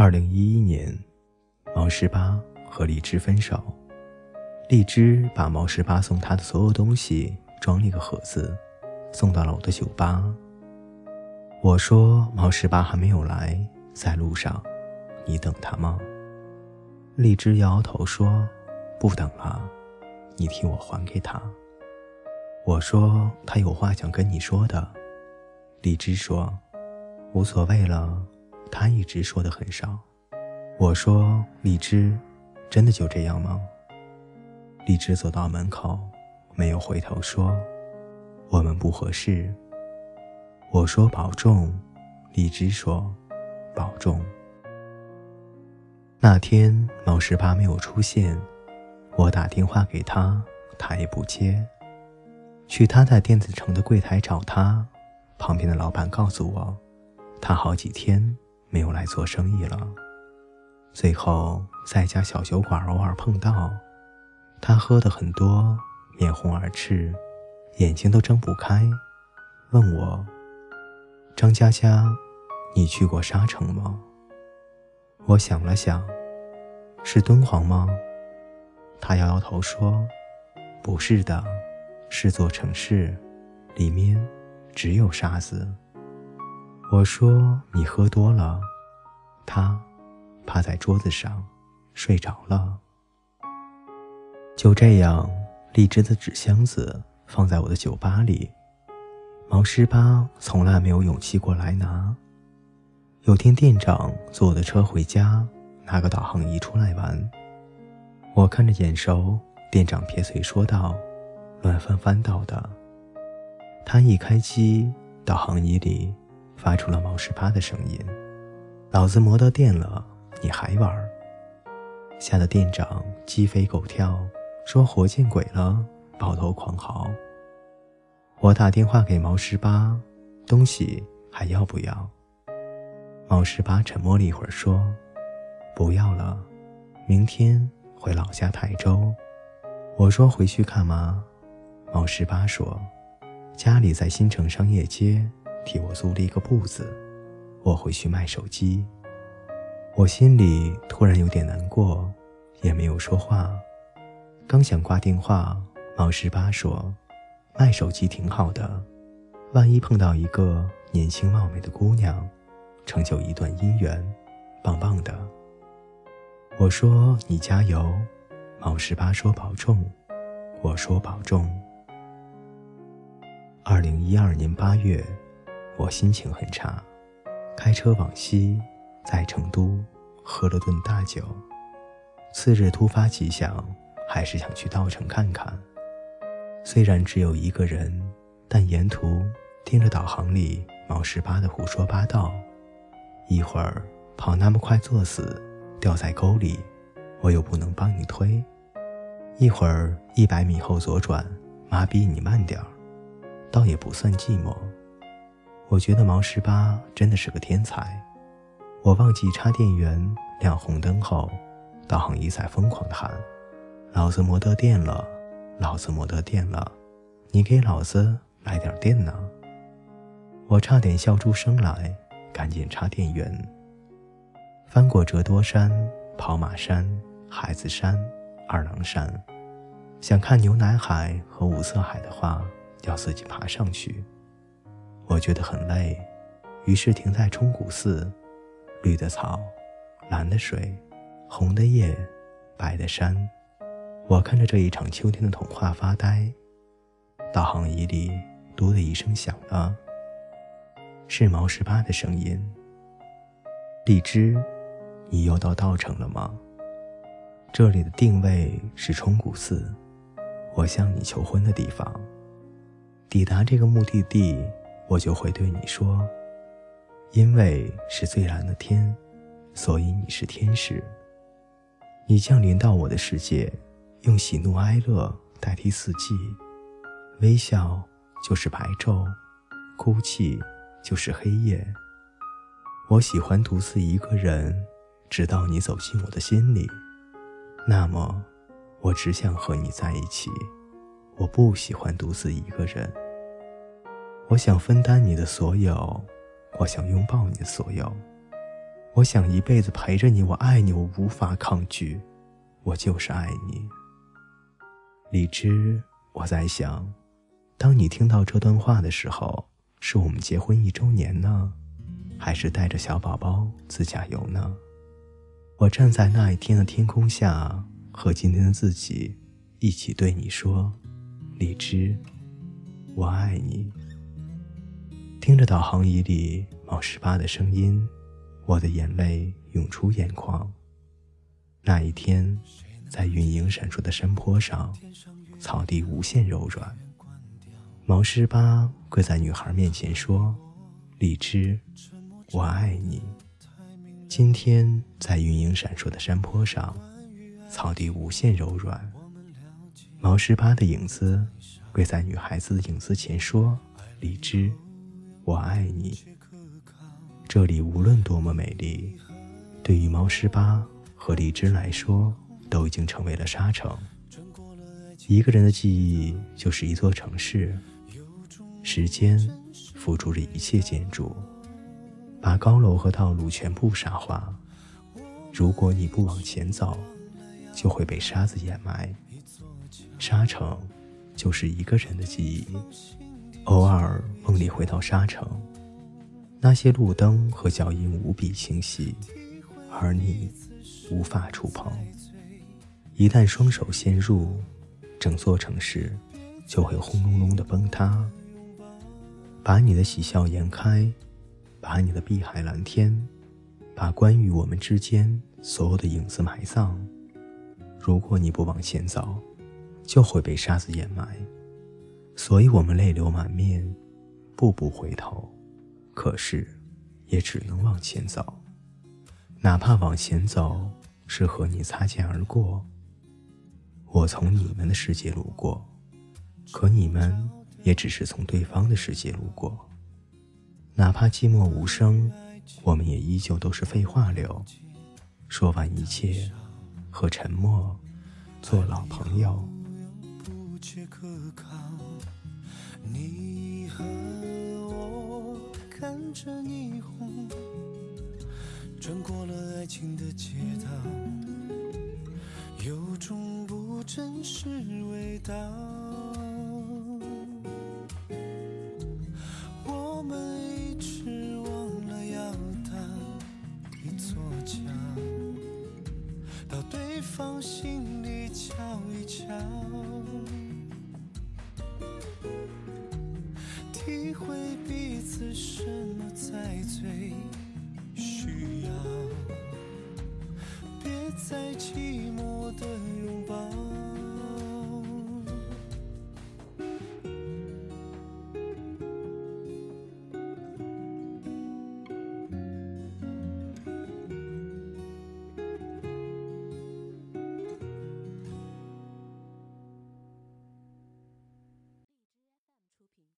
二零一一年，毛十八和荔枝分手。荔枝把毛十八送他的所有东西装了一个盒子，送到了我的酒吧。我说：“毛十八还没有来，在路上，你等他吗？”荔枝摇摇头说：“不等了，你替我还给他。”我说：“他有话想跟你说的。”荔枝说：“无所谓了。”他一直说的很少。我说：“荔枝，真的就这样吗？”荔枝走到门口，没有回头说：“我们不合适。”我说：“保重。”荔枝说：“保重。”那天毛十八没有出现，我打电话给他，他也不接。去他在电子城的柜台找他，旁边的老板告诉我，他好几天。没有来做生意了。最后在一家小酒馆偶尔碰到，他喝的很多，面红耳赤，眼睛都睁不开，问我：“张佳佳，你去过沙城吗？”我想了想，是敦煌吗？他摇摇头说：“不是的，是座城市，里面只有沙子。”我说：“你喝多了。”他趴在桌子上睡着了。就这样，荔枝的纸箱子放在我的酒吧里。毛十八从来没有勇气过来拿。有天店长坐我的车回家，拿个导航仪出来玩。我看着眼熟，店长撇嘴说道：“乱翻翻到的。”他一开机，导航仪里。发出了毛十八的声音：“老子摩到电了，你还玩？”吓得店长鸡飞狗跳，说：“活见鬼了！”抱头狂嚎。我打电话给毛十八：“东西还要不要？”毛十八沉默了一会儿，说：“不要了，明天回老家台州。”我说：“回去干嘛？”毛十八说：“家里在新城商业街。”替我租了一个铺子，我回去卖手机。我心里突然有点难过，也没有说话。刚想挂电话，毛十八说：“卖手机挺好的，万一碰到一个年轻貌美的姑娘，成就一段姻缘，棒棒的。”我说：“你加油。”毛十八说：“保重。”我说：“保重。”二零一二年八月。我心情很差，开车往西，在成都喝了顿大酒。次日突发奇想，还是想去稻城看看。虽然只有一个人，但沿途听着导航里毛十八的胡说八道。一会儿跑那么快作死，掉在沟里，我又不能帮你推；一会儿一百米后左转，妈逼你慢点儿，倒也不算寂寞。我觉得毛十八真的是个天才。我忘记插电源，亮红灯后，导航仪在疯狂的喊：“老子没得电了，老子没得电了，你给老子来点电呢！”我差点笑出声来，赶紧插电源。翻过折多山、跑马山、海子山、二郎山，想看牛奶海和五色海的话，要自己爬上去。我觉得很累，于是停在冲古寺，绿的草，蓝的水，红的叶，白的山。我看着这一场秋天的童话发呆。导航仪里“嘟”的一声响了，是毛十八的声音。荔枝，你又到稻城了吗？这里的定位是冲古寺，我向你求婚的地方。抵达这个目的地。我就会对你说，因为是最蓝的天，所以你是天使。你降临到我的世界，用喜怒哀乐代替四季，微笑就是白昼，哭泣就是黑夜。我喜欢独自一个人，直到你走进我的心里。那么，我只想和你在一起。我不喜欢独自一个人。我想分担你的所有，我想拥抱你的所有，我想一辈子陪着你，我爱你，我无法抗拒，我就是爱你。李枝，我在想，当你听到这段话的时候，是我们结婚一周年呢，还是带着小宝宝自驾游呢？我站在那一天的天空下，和今天的自己一起对你说：“李枝，我爱你。”听着导航仪里毛十八的声音。我的眼泪涌出眼眶。那一天，在云影闪烁的山坡上，草地无限柔软。毛十八跪在女孩面前说：“荔枝，我爱你。”今天，在云影闪烁的山坡上，草地无限柔软。毛十八的影子跪在女孩子的影子前说：“荔枝，我爱你。”这里无论多么美丽，对于毛十八和荔枝来说，都已经成为了沙城。一个人的记忆就是一座城市，时间付出着一切建筑，把高楼和道路全部沙化。如果你不往前走，就会被沙子掩埋。沙城就是一个人的记忆，偶尔梦里回到沙城。那些路灯和脚印无比清晰，而你无法触碰。一旦双手陷入，整座城市就会轰隆隆的崩塌。把你的喜笑颜开，把你的碧海蓝天，把关于我们之间所有的影子埋葬。如果你不往前走，就会被沙子掩埋。所以我们泪流满面，步步回头。可是，也只能往前走，哪怕往前走是和你擦肩而过。我从你们的世界路过，可你们也只是从对方的世界路过。哪怕寂寞无声，我们也依旧都是废话流。说完一切，和沉默做老朋友。却可靠你和我看着霓虹，穿过了爱情的街道，有种不真实味道。我们一直忘了要搭一座桥，到对方心体会彼此什么才最需要，别再寂寞的。